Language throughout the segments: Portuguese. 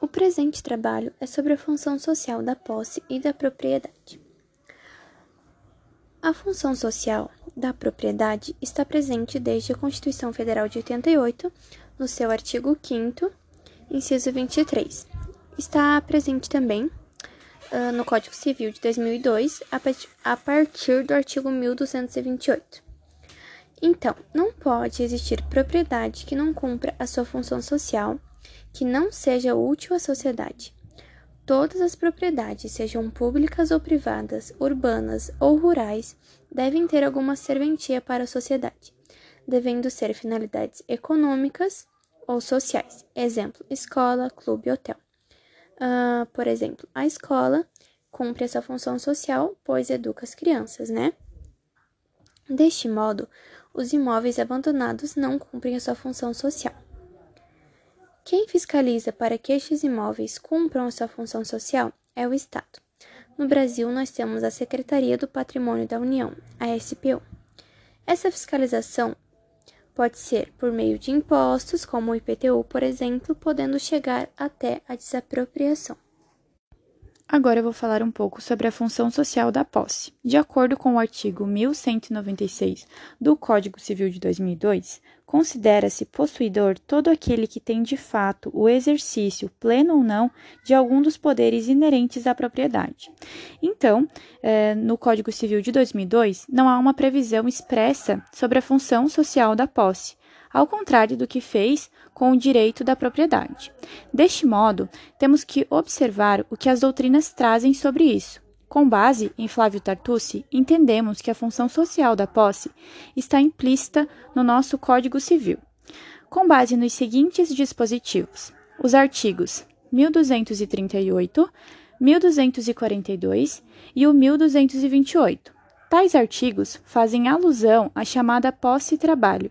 O presente trabalho é sobre a função social da posse e da propriedade. A função social da propriedade está presente desde a Constituição Federal de 88, no seu artigo 5, inciso 23. Está presente também uh, no Código Civil de 2002, a partir do artigo 1228. Então, não pode existir propriedade que não cumpra a sua função social que não seja útil à sociedade. Todas as propriedades, sejam públicas ou privadas, urbanas ou rurais, devem ter alguma serventia para a sociedade, devendo ser finalidades econômicas ou sociais. Exemplo: escola, clube, hotel. Uh, por exemplo, a escola cumpre essa função social, pois educa as crianças, né? Deste modo, os imóveis abandonados não cumprem a sua função social. Quem fiscaliza para que estes imóveis cumpram sua função social é o Estado. No Brasil, nós temos a Secretaria do Patrimônio da União, a SPU. Essa fiscalização pode ser por meio de impostos, como o IPTU, por exemplo, podendo chegar até a desapropriação. Agora eu vou falar um pouco sobre a função social da posse. De acordo com o artigo 1196 do Código Civil de 2002, considera-se possuidor todo aquele que tem de fato o exercício, pleno ou não, de algum dos poderes inerentes à propriedade. Então, eh, no Código Civil de 2002, não há uma previsão expressa sobre a função social da posse ao contrário do que fez com o direito da propriedade. Deste modo, temos que observar o que as doutrinas trazem sobre isso. Com base em Flávio Tartucci, entendemos que a função social da posse está implícita no nosso Código Civil, com base nos seguintes dispositivos: os artigos 1238, 1242 e o 1228. Tais artigos fazem alusão à chamada posse-trabalho,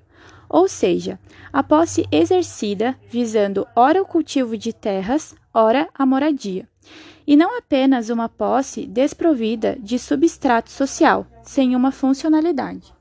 ou seja, a posse exercida visando ora o cultivo de terras, ora a moradia, e não apenas uma posse desprovida de substrato social, sem uma funcionalidade.